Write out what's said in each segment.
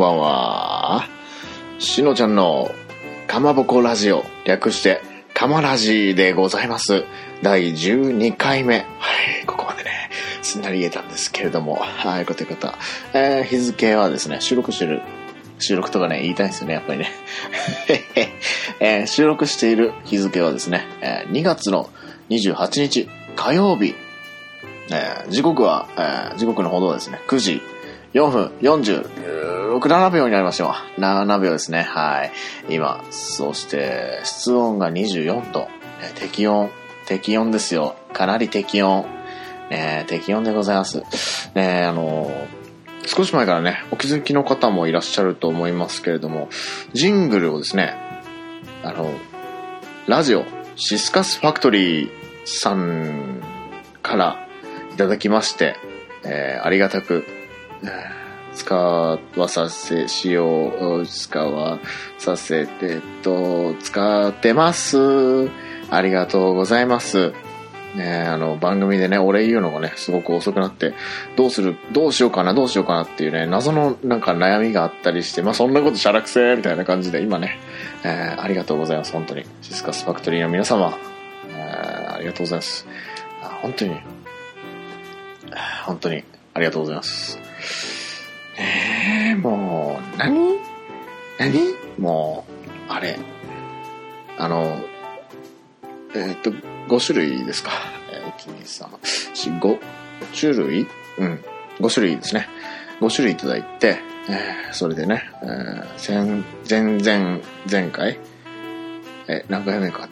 ばんは。しのちゃんのかまぼこラジオ、略して、かまラジでございます。第12回目。はい、ここまでね、すんなり言えたんですけれども、はい、こということ。えー、日付はですね、収録してる、収録とかね、言いたいんですよね、やっぱりね。えー収録している日付はですね、えー2月の28日火曜日、えー時刻は、えー時刻のほどはですね、9時4分6、7秒になりましたよ。7秒ですね。はい。今、そして、室温が24度。え適温、適温ですよ。かなり適温。ね、適温でございます。ね、あのー少し前からね、お気づきの方もいらっしゃると思いますけれども、ジングルをですね、あの、ラジオ、シスカスファクトリーさんからいただきまして、えーありがたく、えー使わさせ、使用、使わさせて、えっと、使ってます。ありがとうございます。ね、あの、番組でね、お礼言うのがね、すごく遅くなって、どうする、どうしようかな、どうしようかなっていうね、謎のなんか悩みがあったりして、まあそんなことしゃらくせーみたいな感じで、今ね、えーありがとうございます、本当に。シスカスファクトリーの皆様、えーありがとうございます。本当に、本当にありがとうございます。えー、もう、何？何？もう、あれ、あの、えーっと、5種類ですか？えー、1、2、3、4、5種類？うん。5種類ですね。5種類いただいて、えーそれでね、えー前、前々、前回？え、何回目か、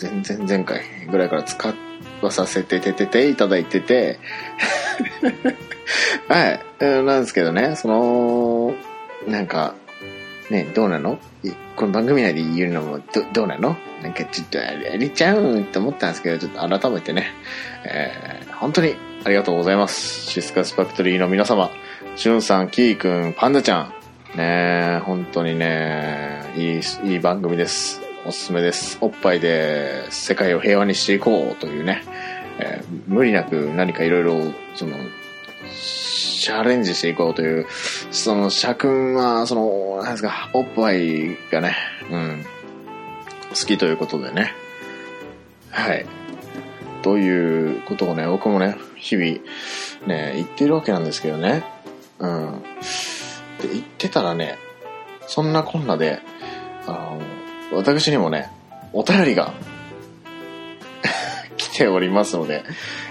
前々前回ぐらいから使わさせてててていただいてて、はい、えーなんですけどね、その、なんか、ね、どうなの？この番組内で言うのもどどうなの？なんかちょっとやりちゃうって思ったんですけど、ちょっと改めてね、えー本当にありがとうございます。シスカスファクトリーの皆様、しゅんさん、キーくん、パンダちゃん、ね本当にね、いい、いい番組です。おすすめです。おっぱいで世界を平和にしていこうというね、えー無理なく何かいろいろ、その、チャレンジしていこうという、その、社君は、その、なんですか、おっぱいがね、うん、好きということでね、はい。ということをね、僕もね、日々、ね、言ってるわけなんですけどね、うん。で、言ってたらね、そんなこんなで、あの、私にもね、お便りがておりますので、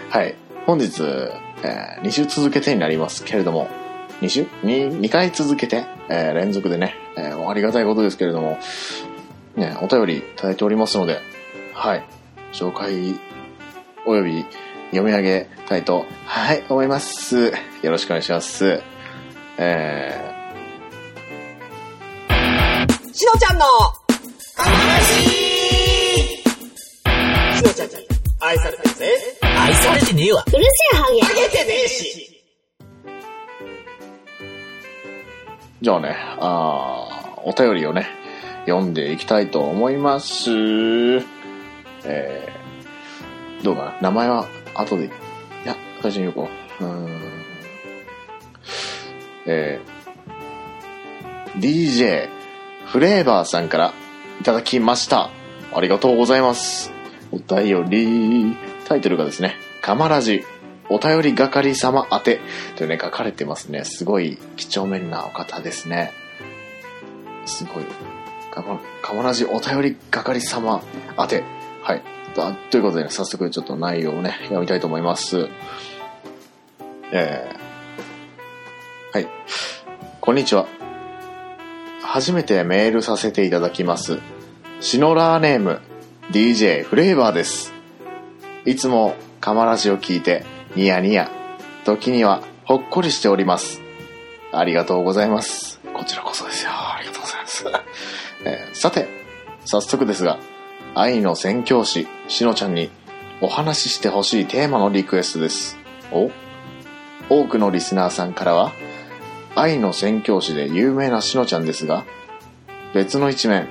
はい。本日、え2週続けてになりますけれども、2週 ?2、2回続けて、えー連続でね、えーありがたいことですけれども、ね、お便りいただいておりますので、はい。紹介、および読み上げたいと、はい、思います。よろしくお願いします。えしのちゃんのしのちゃんに愛されてるぜ愛されてねえわ。うるせえハゲあげてねえしーじゃあね、あーお便りをね、読んでいきたいと思います。えー、どうかな？名前は後で、いや、最初に言おうか。うーん。えー、DJ フレーバーさんからいただきました。ありがとうございます。お便り、タイトルがですね、かまらじ、お便り係様宛てというね、書かれてますね。すごい几帳面なお方ですね。すごい。かま、かまらじお便り係様宛て。はい。ということでね、早速ちょっと内容をね、読みたいと思います。えー、はい。こんにちは。初めてメールさせていただきます。シノラーネーム、DJ フレーバーです。いつもカマラジを聞いて、ニヤニヤ、時にはほっこりしております。ありがとうございます。こちらこそですよ。ありがとうございます。えーさて、早速ですが、愛の宣教師、しのちゃんにお話ししてほしいテーマのリクエストです。お多くのリスナーさんからは、愛の宣教師で有名なしのちゃんですが、別の一面、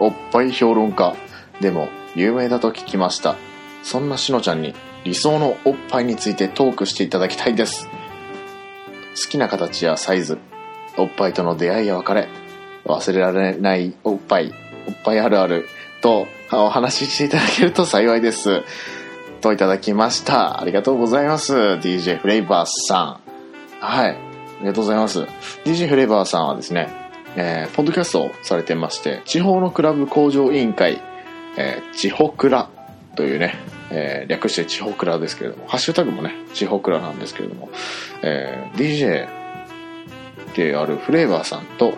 おっぱい評論家でも有名だと聞きました。そんなしのちゃんに理想のおっぱいについてトークしていただきたいです。好きな形やサイズ、おっぱいとの出会いや別れ、忘れられないおっぱい、おっぱいあるあるとお話ししていただけると幸いです。といただきました。ありがとうございます。DJ フレイバーさん。はい。ありがとうございます。DJ フレイバーさんはですね、えーポッドキャストをされてまして、地方のクラブ工場委員会、えー地方クラというね、えー略して地方クラですけれども、ハッシュタグもね、地方クラなんですけれども、えー DJ であるフレーバーさんと、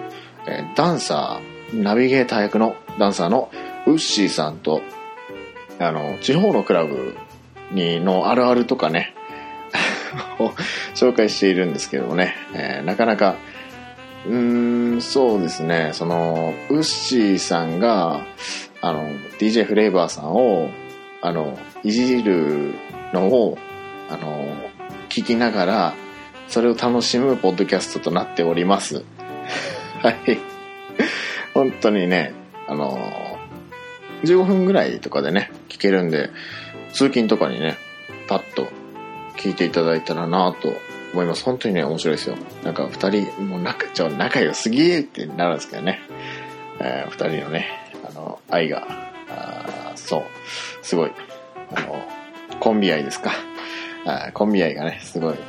えーダンサー、ナビゲーター役のダンサーのウッシーさんと、あの、地方のクラブにのあるあるとかね、を紹介しているんですけどもね、えーなかなか、うーん、そうですね、その、ウッシーさんが、あの、DJ フレーバーさんを、あの、いじるのを、あの、聞きながら、それを楽しむポッドキャストとなっております。はい。本当にね、あの、15分ぐらいとかでね、聞けるんで、通勤とかにね、パッと聞いていただいたらなと思います。本当にね、面白いですよ。なんか二人、もう仲、ちょ、仲良すぎってなるんですけどね。えー二人のね、愛が、あそう、すごい、あの、コンビ愛ですか。あコンビ愛がね、すごい、もう、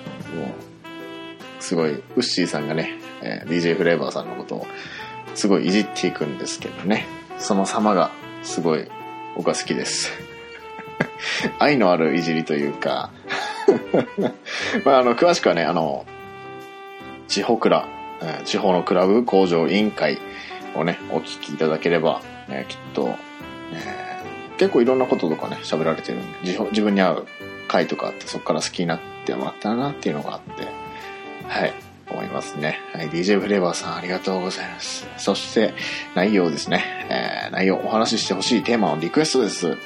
すごい、ウッシーさんがね、えー DJ フレーバーさんのことを、すごいいじっていくんですけどね。その様が、すごい、僕は好きです。愛のあるいじりというか、まあ、あの、詳しくはね、あの、地方クラ、地方のクラブ工場委員会をね、お聞きいただければ、えきっと、え結構いろんなこととかね、喋られてるんで、自自分に合う回とかあって、そこから好きになってもらったなっていうのがあって、はい、思いますね。はい、DJ フレーバーさんありがとうございます。そして、内容ですね。えー内容、お話ししてほしいテーマのリクエストです。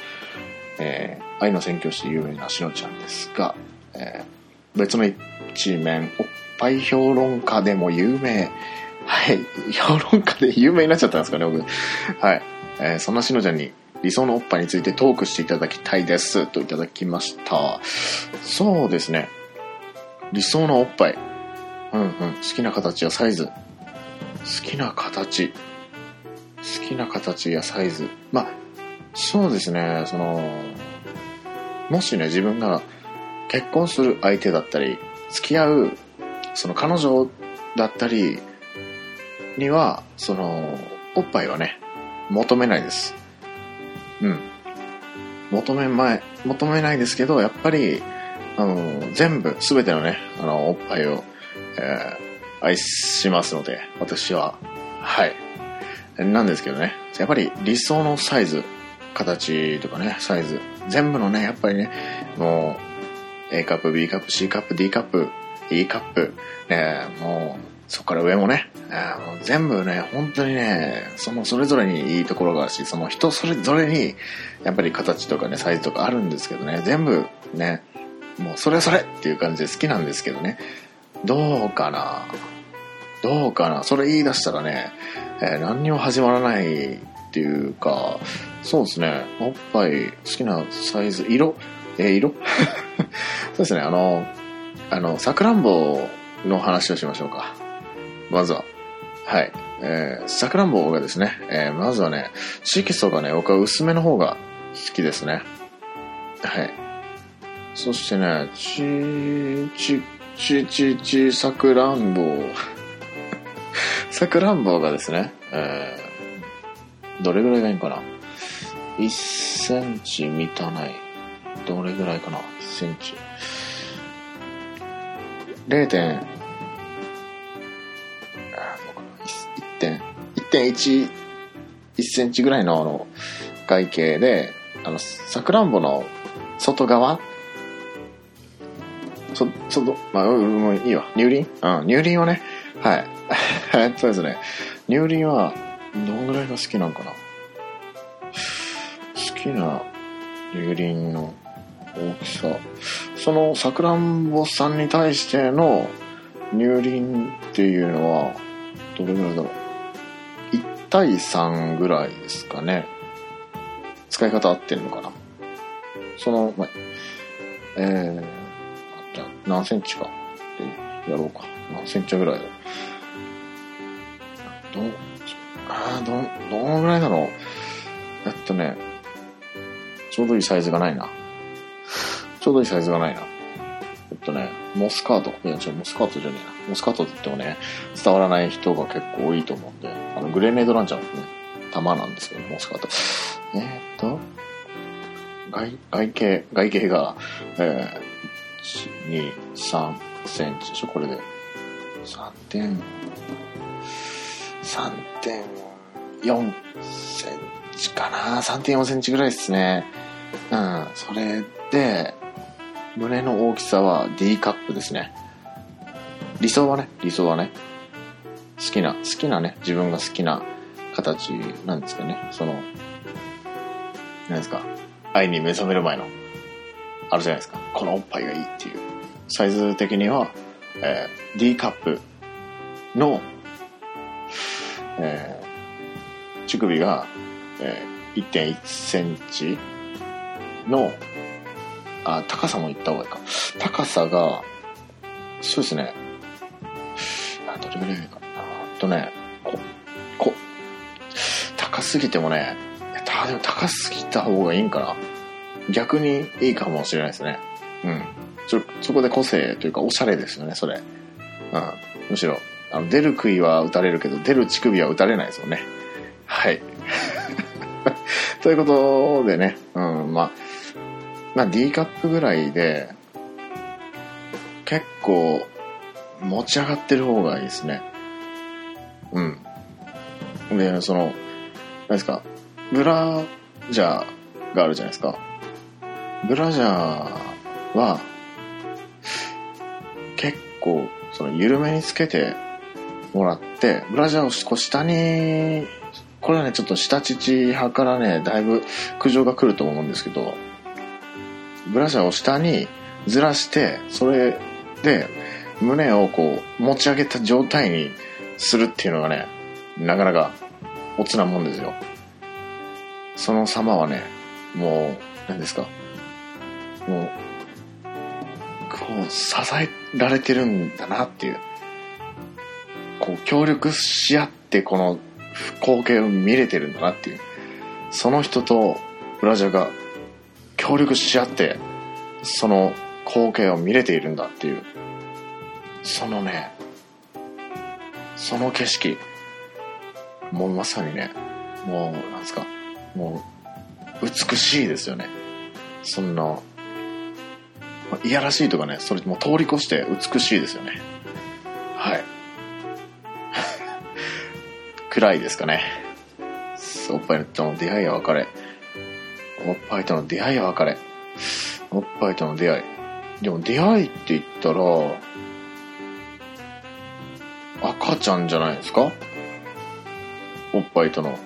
えー愛の宣教師で有名なしのちゃんですが、えー別の一面、おっぱい評論家でも有名。はい、評論家で有名になっちゃったんですかね、僕。はい。えーそんなしのちゃんに理想のおっぱいについてトークしていただきたいです。といただきました。そうですね。理想のおっぱい。うんうん。好きな形やサイズ。好きな形。好きな形やサイズ。まあ、そうですね。その、もしね、自分が結婚する相手だったり、付き合う、その彼女だったりには、その、おっぱいはね、求めないです。うん。求めまい、求めないですけど、やっぱり、あの、全部、すべてのね、あの、おっぱいを、えー愛しますので、私は、はい。なんですけどね、やっぱり理想のサイズ、形とかね、サイズ、全部のね、やっぱりね、もう、A カップ、B カップ、C カップ、D カップ、E カップ、ね、もう、そこから上もね、もう全部ね、本当にね、そのそれぞれにいいところがあるし、その人それぞれに、やっぱり形とかね、サイズとかあるんですけどね、全部ね、もうそれそれっていう感じで好きなんですけどね、どうかなどうかなそれ言い出したらね、えー何にも始まらないっていうか、そうですね、おっぱい好きなサイズ、色えー色？そうですね、あの、あの、さくらんぼの話をしましょうか。まずは。はい。えー、さくらんぼがですね、えーまずはね、色素がね、僕は薄めの方が好きですね。はい。そしてね、ち、ち、ち、ち、ち、さくらんぼ。さくらんぼがですね、えー、どれぐらいがいいかな ?1 センチ満たない。どれぐらいかな ?1 センチ。0. 1.1、センチぐらいのあの外径で、あの、さくらんぼの外側？そ、外、まあ、うんもういいわ。乳輪？うん、乳輪をね、はい。そ うですね。乳輪は、どんぐらいが好きなんかな？好きな乳輪の大きさ。そのさくらんぼさんに対しての乳輪っていうのは、どれぐらいだろう？対3ぐらいですかね。使い方合ってんのかな。その、まあ、えー、じゃ何センチかってやろうか。何センチぐらいだど、あーど、どのぐらいだろう。えっとね、ちょうどいいサイズがないな。ちょうどいいサイズがないな。えっとね、モスカート。いや、違う、モスカートじゃねえな。モスカートって言ってもね、伝わらない人が結構多いと思うんで、あの、グレネードランチャーのね、弾なんですけど、モスカート。えー、っと、外、外径、外径が、えー、1、2、3センチでしょ、これで。3点、3.4センチかな？3.4センチぐらいですね。うん、それで、胸の大きさは D カップですね。理想はね、理想はね、好きな、好きなね、自分が好きな形なんですかね。その、何ですか、愛に目覚める前の、あるじゃないですか。このおっぱいがいいっていう。サイズ的には、えー、D カップの、えー、乳首が、えー、1.1センチの、あ、高さも言った方がいいか。高さが、そうですね。あ、どれぐらいかな。あとね、こ、こ、高すぎてもね、た、でも高すぎた方がいいんかな。逆にいいかもしれないですね。うん。そ、そこで個性というか、おしゃれですよね、それ。うん。むしろ、あの、出る杭は打たれるけど、出る乳首は打たれないですよね。はい。ということでね、うん、まあ、まあ D カップぐらいで、結構、持ち上がってる方がいいですね。うん。で、その、何ですか、ブラジャーがあるじゃないですか。ブラジャーは、結構、その、緩めにつけてもらって、ブラジャーをこう下に、これはね、ちょっと下乳派からね、だいぶ苦情が来ると思うんですけど、ブラジャーを下にずらして、それで胸をこう持ち上げた状態にするっていうのがね、なかなかおつなもんですよ。その様はね、もう、何ですか？もう、こう、支えられてるんだなっていう。こう、協力し合ってこの光景を見れてるんだなっていう。その人とブラジャーが協力し合って、その光景を見れているんだっていう、そのね、その景色、もうまさにね、もう、なんすか、もう、美しいですよね。そんな、いやらしいとかね、それもう通り越して美しいですよね。はい。暗いですかね。おっぱいとの出会いや別れ。おっぱいとの出会いや別れ。おっぱいとの出会い。でも出会いって言ったら、赤ちゃんじゃないですか？おっぱいとの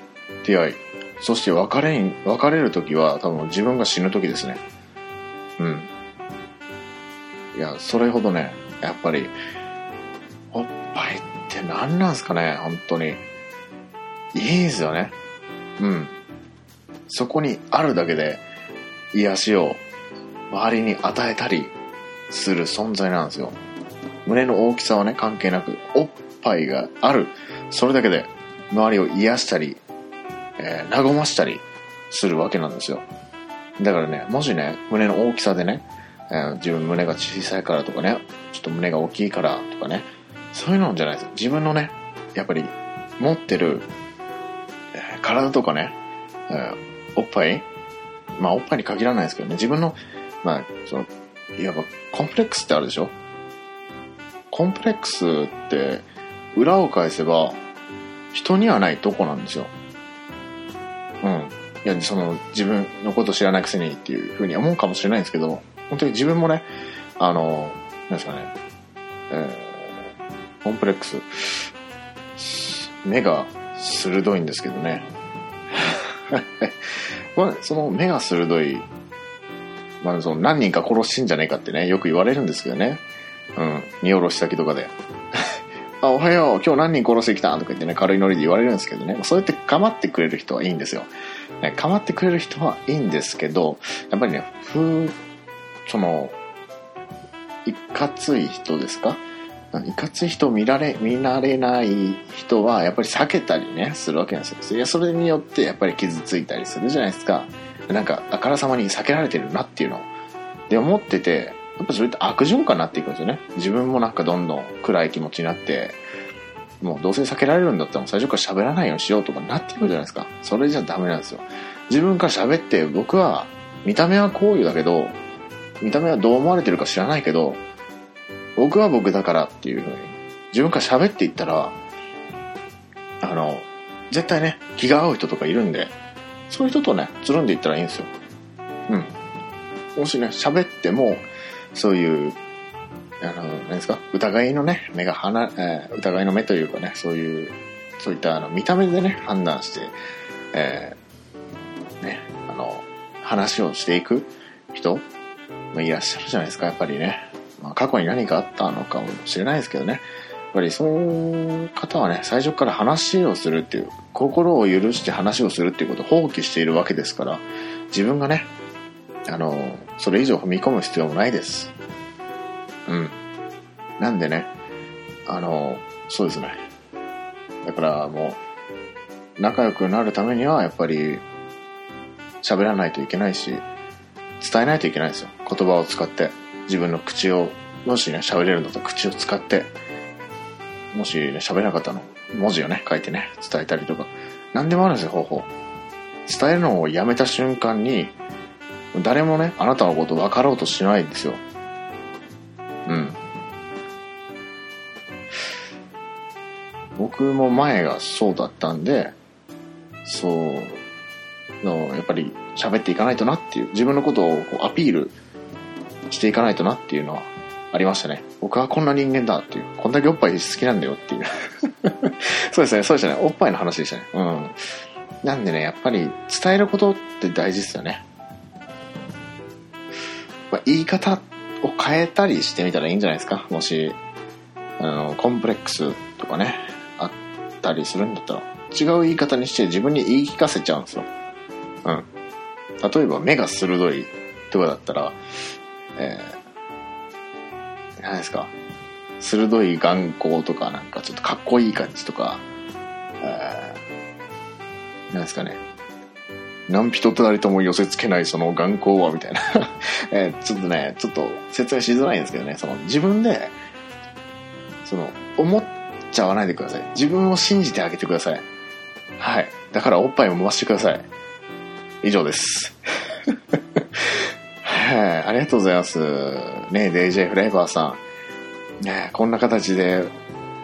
出会い。そして別れに、別れる時は多分自分が死ぬ時ですね。うん。いや、それほどね、やっぱり、おっぱいって何なんすかね、本当に。いいですよね。うん。そこにあるだけで癒しを周りに与えたりする存在なんですよ。胸の大きさはね、関係なく、おっぱいがある。それだけで周りを癒したり、えー、和ましたりするわけなんですよ。だからね、もしね、胸の大きさでね、えー、自分胸が小さいからとかね、ちょっと胸が大きいからとかね、そういうのじゃないです。自分のね、やっぱり持ってる、えー、体とかね、えーおっぱいまあ、おっぱいに限らないですけどね、自分の、まあ、その、いわば、コンプレックスってあるでしょ？コンプレックスって、裏を返せば、人にはないとこなんですよ。うん。いや、その、自分のこと知らないくせにっていうふうに思うかもしれないんですけど、本当に自分もね、あの、なんですかね、えー、コンプレックス、目が鋭いんですけどね。まあ、その目が鋭い、まあ、その何人か殺してんじゃねえかってね、よく言われるんですけどね。うん。見下ろし先とかで。あ、おはよう、今日何人殺してきたとか言ってね、軽いノリで言われるんですけどね。そうやって構ってくれる人はいいんですよ。ね、構ってくれる人はいいんですけど、やっぱりね、ふその、いかつい人ですか？いかつい人を見られ、見慣れない人は、やっぱり避けたりね、するわけなんですよ。いや、それによってやっぱり傷ついたりするじゃないですか。なんか、あからさまに避けられてるなっていうのを。で、思ってて、やっぱそれって悪循環になっていくんですよね。自分もなんかどんどん暗い気持ちになって、もうどうせ避けられるんだったら最初から喋らないようにしようとかなっていくじゃないですか。それじゃダメなんですよ。自分から喋って僕は見た目はこういうだけど、見た目はどう思われてるか知らないけど、僕は僕だからっていうふうに自分から喋っていったら、あの、絶対ね、気が合う人とかいるんで、そういう人とね、つるんでいったらいいんですよ。うん。もしね、喋っても、そういう、あの、何ですか？疑いのね、目が離、えー、疑いの目というかね、そういう、そういったあの見た目でね、判断して、えー、ね、あの、話をしていく人もいらっしゃるじゃないですか、やっぱりね。まあ、過去に何かあったのかもしれないですけどね。やっぱりそういう方はね、最初から話をするっていう、心を許して話をするっていうことを放棄しているわけですから、自分がね、あの、それ以上踏み込む必要もないです。うん。なんでね、あの、そうですね。だからもう、仲良くなるためには、やっぱり、喋らないといけないし、伝えないといけないんですよ。言葉を使って。自分の口を、もしね、喋れるんだったら口を使って、もしね、喋れなかったの、文字をね、書いてね、伝えたりとか。何でもあるんですよ、方法。伝えるのをやめた瞬間に、誰もね、あなたのこと分かろうとしないんですよ。うん。僕も前がそうだったんで、そうの、やっぱり喋っていかないとなっていう、自分のことをこうアピールしていかないとなっていうのはありましたね。僕はこんな人間だっていう、こんだけおっぱい好きなんだよっていう。そうですね、そうでしたね。おっぱいの話でしたね。うん。なんでね、やっぱり伝えることって大事ですよね。まあ、言い方を変えたりしてみたらいいんじゃないですか？もし、あの、コンプレックスとかね、あったりするんだったら、違う言い方にして自分に言い聞かせちゃうんですよ。うん。例えば目が鋭いとかだったら、えー、何ですか、鋭い眼光とか、なんかちょっとかっこいい感じとか、えー、何ですかね、何人となりとも寄せ付けないその眼光は、みたいな えー、ちょっとね、ちょっと説明しづらいんですけどね、その自分で、その、思っちゃわないでください。自分を信じてあげてください。はい。だからおっぱいも回してください。以上です。はい、ありがとうございます。ね DJ フレーバーさん。ねこんな形で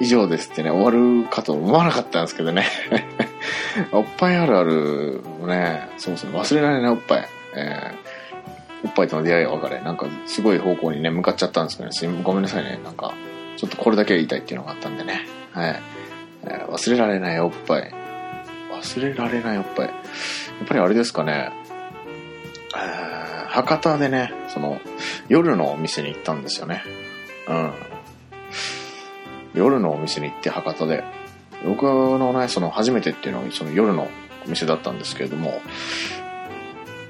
以上ですってね、終わるかと思わなかったんですけどね。おっぱいあるあるもね、そうそう、忘れられないおっぱい。えー、おっぱいとの出会いは別れ。なんか、すごい方向にね、向かっちゃったんですけどね、ごめんなさいね。なんか、ちょっとこれだけは言いたいっていうのがあったんでね。はい。えー、忘れられないおっぱい。忘れられないおっぱい。やっぱりあれですかね。えー博多でね、その、夜のお店に行ったんですよね。うん。夜のお店に行って博多で。僕のね、その初めてっていうのはその夜のお店だったんですけれども、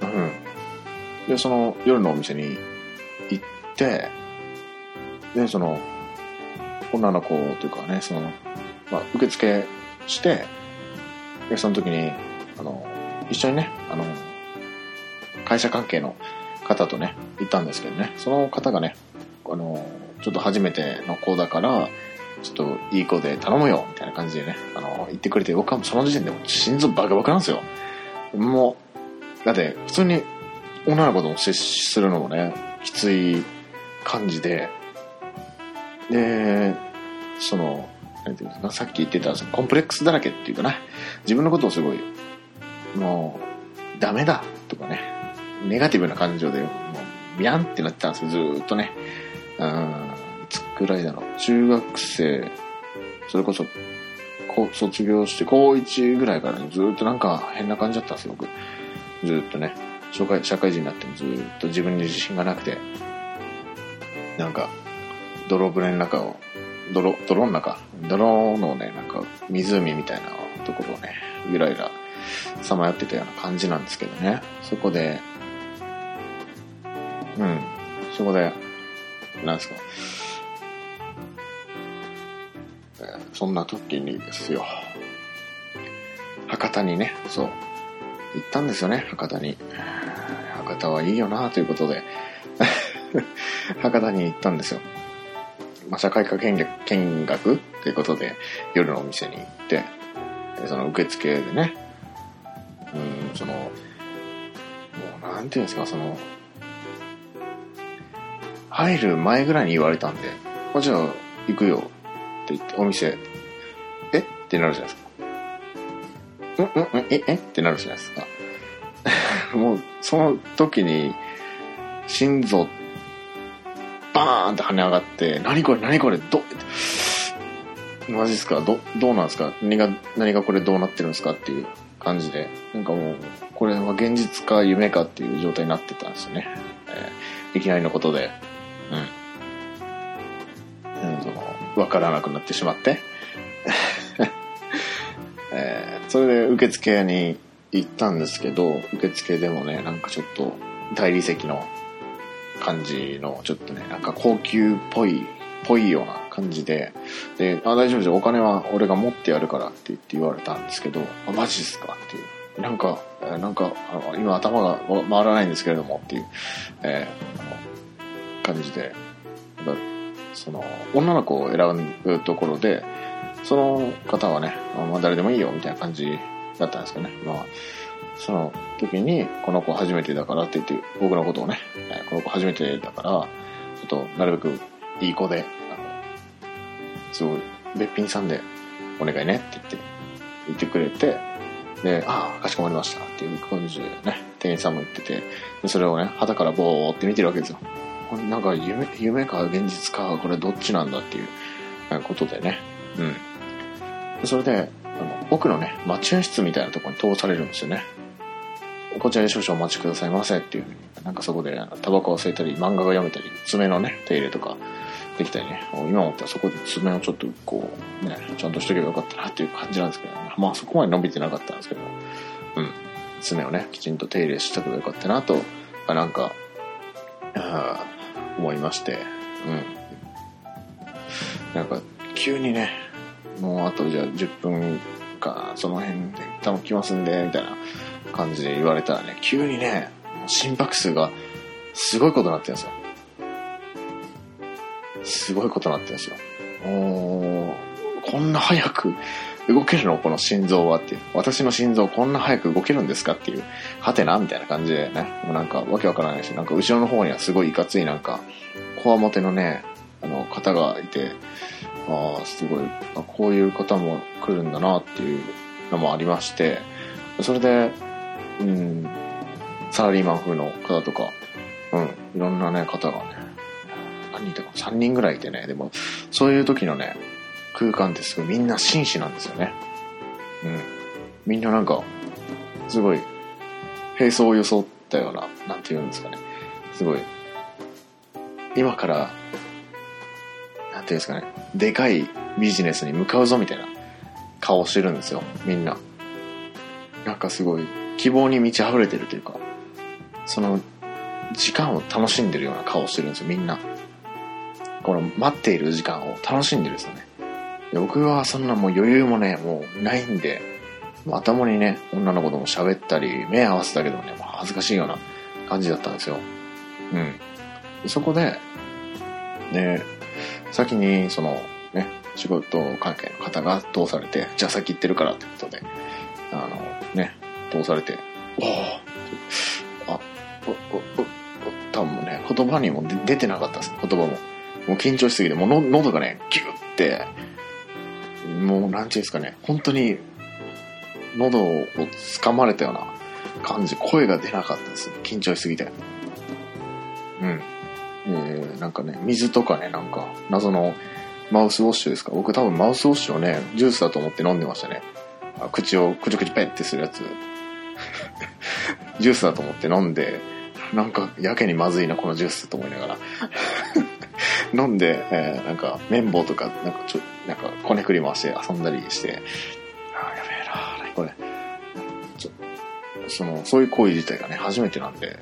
うん。で、その夜のお店に行って、で、その、女の子というかね、その、まあ、受付して、で、その時に、あの、一緒にね、あの、会社関係の方とね、行ったんですけどね、その方がね、あの、ちょっと初めての子だから、ちょっといい子で頼むよ、みたいな感じでね、あの、言ってくれて、僕はその時点でも心臓バカバカなんですよ。もう、だって普通に女の子と接するのもね、きつい感じで、で、その、なんていうんですか、さっき言ってたそのコンプレックスだらけっていうかな、自分のことをすごい、もう、ダメだとかね、ネガティブな感情で、もう、ビャンってなってたんですよ、ずっとね。うん、いつくらいだろう。中学生、それこそ、こ卒業して、高1ぐらいからね、ずっとなんか変な感じだったんですよ、僕。ずっとね。社会社会人になってもずっと自分に自信がなくて、なんか、泥船の中を、泥、泥の中、泥のね、なんか湖みたいなところをね、ゆらゆらさまよってたような感じなんですけどね。そこで、うん、そこで、なんですか、そんな時にですよ、博多にね、そう、行ったんですよね、博多に。博多はいいよなということで、博多に行ったんですよ。まあ、社会科見学見学ということで、夜のお店に行って、でその受付でね、うん、その、もうなんていうんですか、その、入る前ぐらいに言われたんで、あじゃあ行くよって言って、お店、えってなるじゃないですか。うんうんうん、ええ？ってなるじゃないですか。もう、その時に、心臓、バーンって跳ね上がって、何これ何これど、マジっすか？ど、どうなんですか？何が、何がこれどうなってるんですかっていう感じで、なんかもう、これは現実か夢かっていう状態になってたんですよね。えーいきなりのことで、うん。うん、その、わからなくなってしまって。えーそれで受付に行ったんですけど、受付でもね、なんかちょっと、大理石の感じの、ちょっとね、なんか高級っぽい、ぽいような感じで、で、あ、大丈夫ですよ、お金は俺が持ってやるからって言って言われたんですけど、あ、マジっすかっていう。なんか、なんか、今頭が回らないんですけれどもっていう、えー感じで、その、女の子を選ぶところで、その方はね、まあ誰でもいいよみたいな感じだったんですけどね。まあ、その時に、この子初めてだからって言って、僕のことをね、この子初めてだから、ちょっとなるべくいい子で、あの、すごい、べっぴんさんでお願いねって言って、言ってくれて、で、ああ、かしこまりましたっていう感じでね、店員さんも言ってて、でそれをね、肌からボーって見てるわけですよ。これなんか夢、夢か現実か、これどっちなんだっていうことでね。うん。それで、あの奥のね、待合室みたいなところに通されるんですよね。こちらで少々お待ちくださいませっていう、なんかそこでタバコを吸えたり、漫画が読めたり、爪のね、手入れとかできたりね、今思ったらそこで爪をちょっとこう、ね、ちゃんとしとけばよかったなっていう感じなんですけど、ね、まあそこまで伸びてなかったんですけど、うん。爪をね、きちんと手入れしとけばよかったなと、なんか、思いまして、うん。なんか、急にね、もうあとじゃあ10分か、その辺で多分来ますんで、みたいな感じで言われたらね、急にね、心拍数がすごいことになってるんですよ。すごいことになってるんですよ。おーこんな早く動けるの？この心臓はっていう。私の心臓こんな早く動けるんですかっていう。はてな？みたいな感じでね。もうなんかわけわからないし、なんか後ろの方にはすごいいかついなんか、こわもてのね、あの、方がいて、ああ、すごい、こういう方も来るんだなっていうのもありまして、それで、うん、サラリーマン風の方とか、うん、いろんなね、方がね、何人いたか3人ぐらいいてね、でも、そういう時のね、空間ってすごいみんな紳士なんですよね。うん。みんななんか、すごい、並走を装ったような、なんて言うんですかね。すごい、今から、なんていうんですかね、でかいビジネスに向かうぞみたいな顔をしてるんですよ、みんな。なんかすごい、希望に満ち溢れてるというか、その、時間を楽しんでるような顔をしてるんですよ、みんな。この待っている時間を楽しんでるんですよね。で僕はそんなもう余裕もね、もうないんで、もう頭にね、女の子とも喋ったり、目合わせたけどね、もう恥ずかしいような感じだったんですよ。うん。そこで、ね、先にその、ね、仕事関係の方が通されて、じゃあ先行ってるからってことで、あの、ね、通されて、おおあ、お、お、お、多分ね、言葉にも出てなかったです、言葉も。もう緊張しすぎて、もうの喉がね、ギュッて、もうなんていうんですかね、本当に、喉を掴まれたような感じ、声が出なかったです。緊張しすぎて。うん。えーなんかね、水とかね、なんか、謎のマウスウォッシュですか？僕多分マウスウォッシュをね、ジュースだと思って飲んでましたね。あ口をくちゅくちゅペッてするやつ。ジュースだと思って飲んで、なんかやけにまずいな、このジュースと思いながら。飲んで、えーなんか綿棒とか、なんかちょ、なんかこねくり回して遊んだりして、あーやべえな、これ。その、そういう行為自体がね、初めてなんで、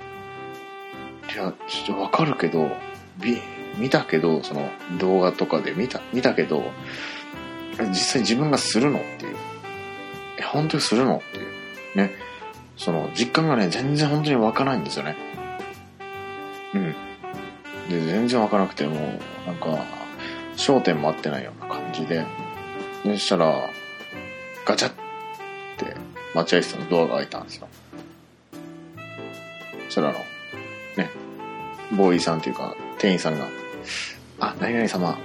いや、ちょっとわかるけど、び見たけど、その動画とかで見た、見たけど、実際自分がするのっていう。え、本当にするのっていう。ね。その、実感がね、全然本当に湧かないんですよね。うん。で、全然湧かなくて、もう、なんか、焦点も合ってないような感じで、そしたら、ガチャって、待合室のドアが開いたんですよ。そしたら、ボーイさんっていうか、店員さんが、あ、何々様、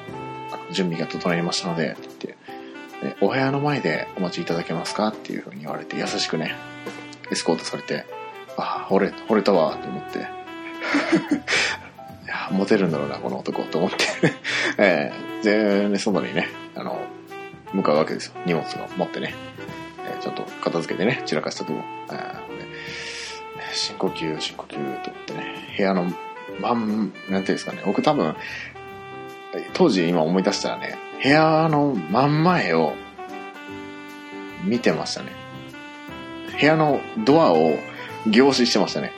準備が整いましたので、って言って、お部屋の前でお待ちいただけますか？っていうふうに言われて、優しくね、エスコートされて、あ、惚れ、惚れたわ、と思って。いや、モテるんだろうな、この男、と思って。えー、で、ね、外にね、あの、向かうわけですよ。荷物を持ってね。えーちょっと片付けてね、散らかしたとこ。あーで深呼吸、深呼吸と思ってね、部屋の真ん、なんていうんですかね、僕多分、当時今思い出したらね、部屋の真ん前を見てましたね。部屋のドアを凝視してましたね。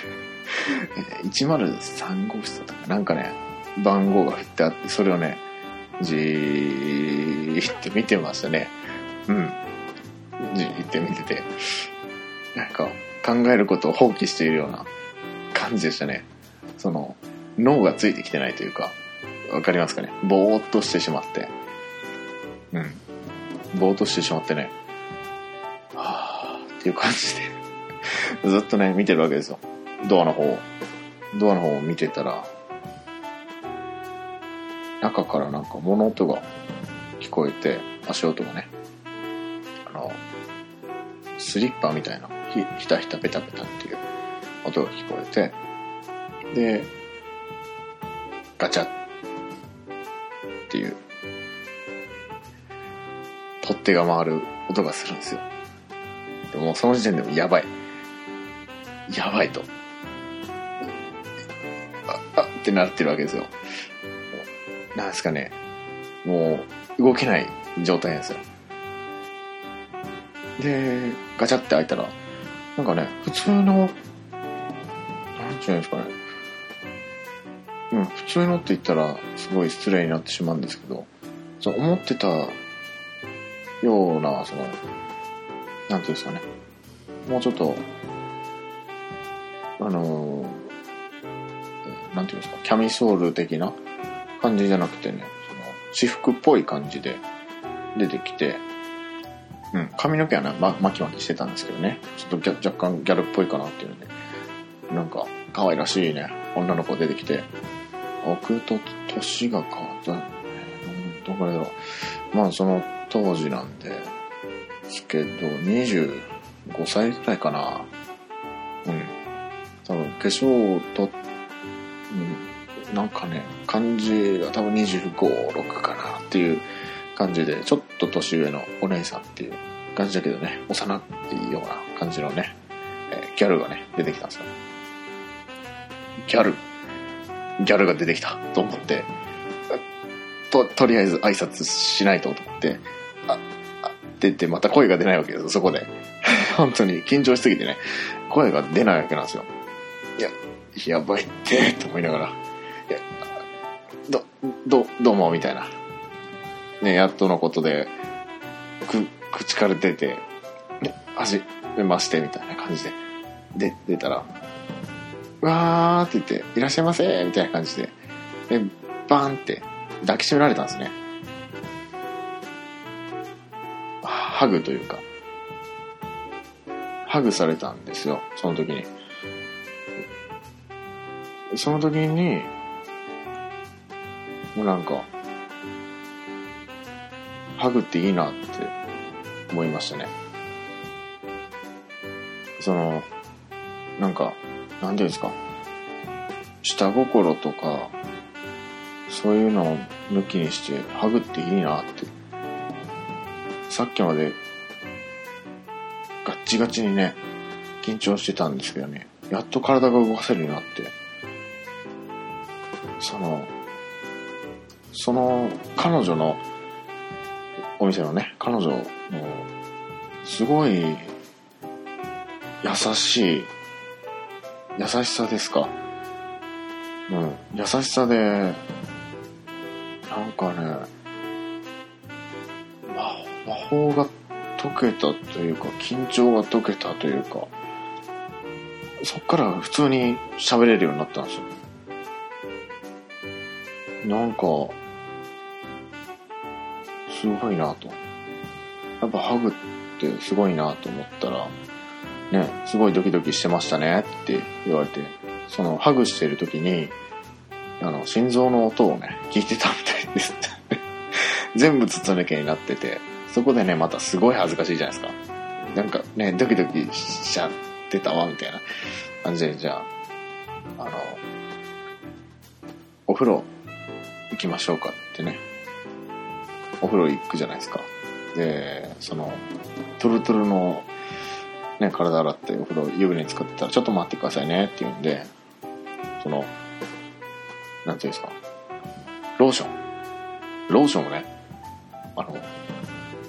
103号室だったかなんかね、番号が振ってあって、それをね、じーって見てましたね。うん。じーって見てて、なんか考えることを放棄しているような感じでしたね。その、脳がついてきてないというか、わかりますかね？ぼーっとしてしまって。うん。ぼーっとしてしまってね、はぁーっていう感じで、ずっとね、見てるわけですよ。ドアの方を。ドアの方を見てたら、中からなんか物音が聞こえて、足音がね、あの、スリッパみたいな、ひひたひたペタペタっていう音が聞こえて、で、ガチャっていう、取っ手が回る音がするんですよ。でもその時点でもやばい。やばいと。あ、あってなってるわけですよ。なんですかね。もう動けない状態なんですよ。で、ガチャって開いたら、なんかね、普通の、なんていうんですかね。普通のって言ったら、すごい失礼になってしまうんですけど、そう思ってたような、その、なんていうんですかね。もうちょっと、あのーなんていうんですか、キャミソール的な感じじゃなくてね、その、私服っぽい感じで出てきて、うん、髪の毛はね、ま、巻き巻きしてたんですけどね、ちょっと若干ギャルっぽいかなっていうので、なんか、可愛らしいね、女の子出てきて、僕と年が変わった、うんどこらいだろう。まあ、その当時なんで、ですけど、25歳くらいかな。うん。多分、化粧と、うん、なんかね、感じが多分25、6かなっていう感じで、ちょっと年上のお姉さんっていう感じだけどね、幼っていうような感じのね、えーギャルがね、出てきたんですよ。ギャル、ギャルが出てきたと思って、と、とりあえず挨拶しないとと思って、あ、あってまた声が出ないわけですよ、そこで。本当に緊張しすぎてね、声が出ないわけなんですよ。いや、やばいって、と思いながら、いや、ど、ど、どうも、みたいな。ね、やっとのことで、く、口から出て、ね、味、めまして、みたいな感じで、で、出たら、わーって言って、いらっしゃいませーみたいな感じで、で、バーンって抱きしめられたんですね。ハグというか、ハグされたんですよ、その時に。その時に、もうなんか、ハグっていいなって思いましたね。その、なんか、なんていうんですか、下心とか、そういうのを抜きにして、ハグっていいなって。さっきまで、ガッチガチにね、緊張してたんですけどね、やっと体が動かせるようになって、その、その、彼女の、お店のね、彼女の、すごい、優しい、優しさですか？うん、優しさで、なんかね、ま、魔法が解けたというか、緊張が解けたというか、そっから普通に喋れるようになったんですよ。なんか、すごいなと。やっぱハグってすごいなと思ったら、ね、すごいドキドキしてましたねって言われて、そのハグしてる時に、あの、心臓の音をね、聞いてたみたいです。全部筒抜けになってて、そこでね、またすごい恥ずかしいじゃないですか。なんかね、ドキドキしちゃってたわ、みたいな感じで、じゃあ、あの、お風呂行きましょうかってね、お風呂行くじゃないですか。で、その、トゥルトルの、ね、体洗ってお風呂湯船使ってたら、ちょっと待ってくださいねって言うんで、その、なんていうんですか、ローション。ローションをね、あの、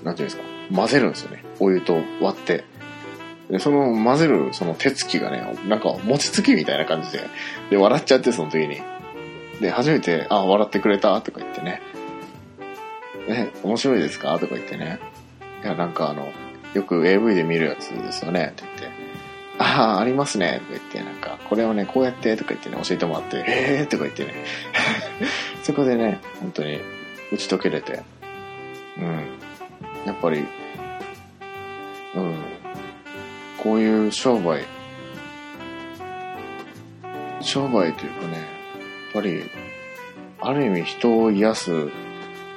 なんていうんですか、混ぜるんですよね。お湯と割って。で、その混ぜるその手つきがね、なんか餅つきみたいな感じで、で、笑っちゃってその時に。で、初めて、あ、笑ってくれたとか言ってね。ね、面白いですか？とか言ってね。いや、なんかあの、よく AV で見るやつですよねって言って。ああ、ありますね。とか言って、なんか、これをね、こうやってとか言ってね、教えてもらって、へえーとか言ってね。そこでね、本当に打ち解けれて。うん。やっぱり、うん。こういう商売、商売というかね、やっぱり、ある意味人を癒す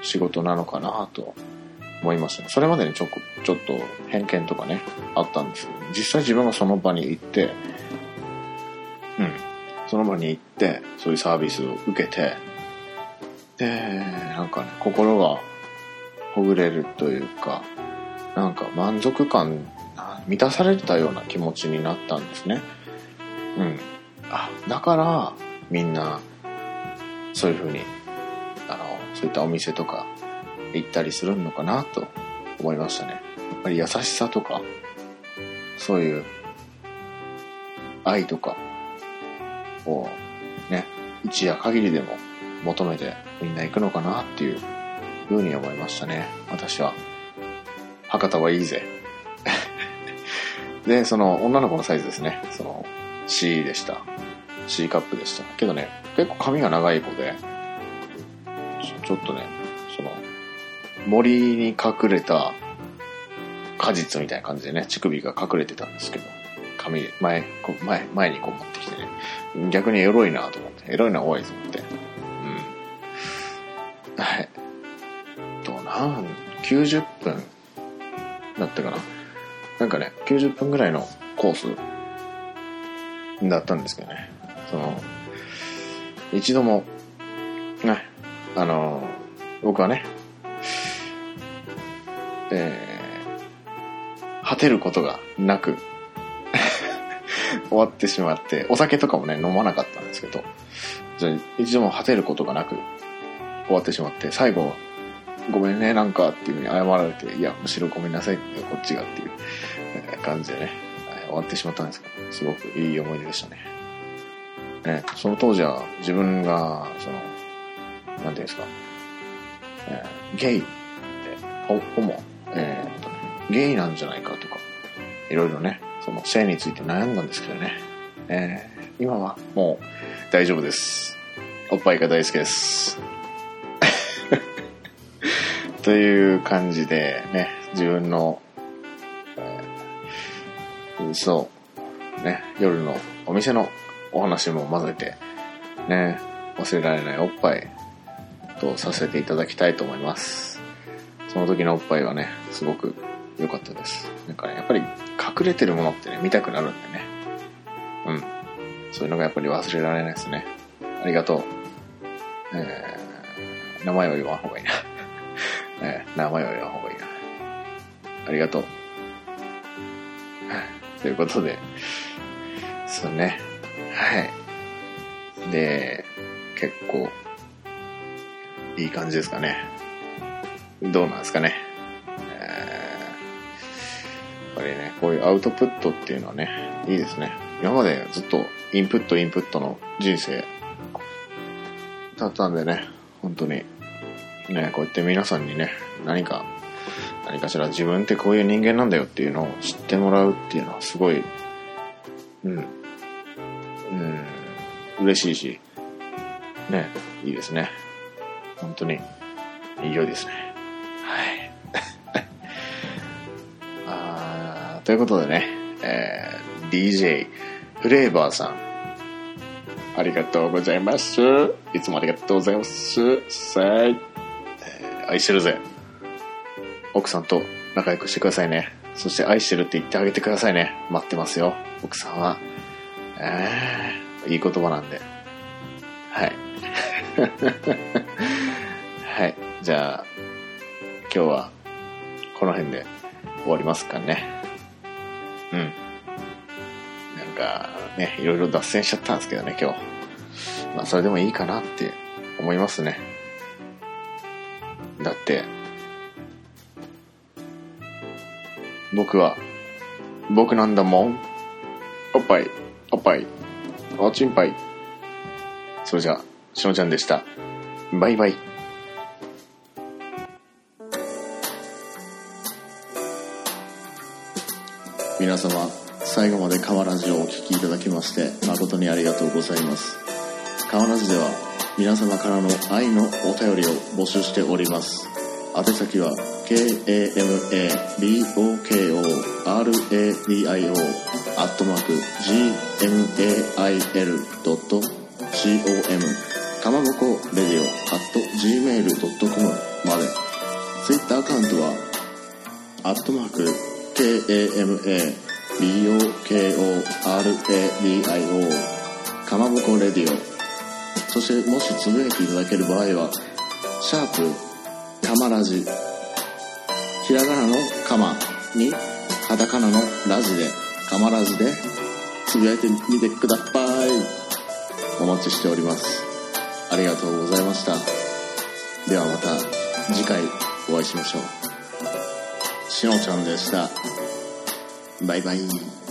仕事なのかなと思いますね。それまでにちょ、ちょっと偏見とかね、あったんですけど、実際自分がその場に行って、うん、その場に行って、そういうサービスを受けて、で、なんかね、心がほぐれるというか、なんか満足感、満たされたような気持ちになったんですね。うん。あ、だから、みんな、そういう風に、あの、そういったお店とか行ったりするのかなと思いましたね。やっぱり優しさとか、そういう愛とかをね、一夜限りでも求めてみんな行くのかなっていうふうに思いましたね。私は。博多はいいぜ。で、その女の子のサイズですね。その C でした。C カップでした。けどね、結構髪が長い子で、ちょっとね、森に隠れた果実みたいな感じでね、乳首が隠れてたんですけど、髪、前、こ前、前にこう持ってきてね、逆にエロいなと思って、エロいのは多いと思って。うん。はい。と、なん、90分だったかな？なんかね、90分ぐらいのコースだったんですけどね。その、一度も、ね、あの、僕はね、えー、果てることがなく、終わってしまって、お酒とかもね、飲まなかったんですけど、じゃ一度も果てることがなく、終わってしまって、最後、ごめんね、なんかっていうふうに謝られて、いや、むしろごめんなさい、こっちがっていうえ感じでね、終わってしまったんですけど、すごくいい思い出でしたね。ね、その当時は自分が、その、なんていうんですか、えーゲイって、ホホモ、えーゲイなんじゃないかとか、いろいろね、その性について悩んだんですけどね、えー今はもう大丈夫です。おっぱいが大好きです。という感じでね、自分の、えーそう、ね、夜のお店のお話も混ぜて、ね、忘れられないおっぱいとさせていただきたいと思います。その時のおっぱいはね、すごく良かったです。なんかね、やっぱり隠れてるものってね、見たくなるんでね。うん。そういうのがやっぱり忘れられないですね。ありがとう。えー名前は言わん方がいいな。えー名前は言わん方がいいな。ありがとう。ということで、そうね。はい。で、結構、いい感じですかね。どうなんですかね。えやっぱりね、こういうアウトプットっていうのはね、いいですね。今までずっとインプットインプットの人生だったんでね、本当に、ね、こうやって皆さんにね、何か、何かしら自分ってこういう人間なんだよっていうのを知ってもらうっていうのはすごい、うん、うん、嬉しいし、ね、いいですね。本当に、いいよいですね。ということでね、えー DJ フレーバーさん、ありがとうございます。いつもありがとうございます。さあ、えー愛してるぜ。奥さんと仲良くしてくださいね。そして愛してるって言ってあげてくださいね。待ってますよ。奥さんは。えー、いい言葉なんで。はい。はい。じゃあ、今日はこの辺で終わりますかね。うん。なんかね、いろいろ脱線しちゃったんですけどね、今日。まあ、それでもいいかなって思いますね。だって、僕は、僕なんだもん。おっぱい、おっぱい、おちんぱい。それじゃあ、しのちゃんでした。バイバイ。皆様、最後まで川ラジをお聴きいただきまして、誠にありがとうございます。川ラジでは、皆様からの愛のお便りを募集しております。宛先は、k-a-m-a-b-o-k-o-r-a-d-i-o アットマーク gmail.com かまぼこレディオ at gmail.com まで。ツイッターアカウントは、アットマーク KAMABOKORADIO かまぼこレディオそしてもしつぶやいていただける場合はシャープかまラジひらがなのかまにカタカナのラジでかまラジでつぶやいてみてください。お待ちしております。ありがとうございました。ではまた次回お会いしましょう。しのちゃんでした。バイバイ。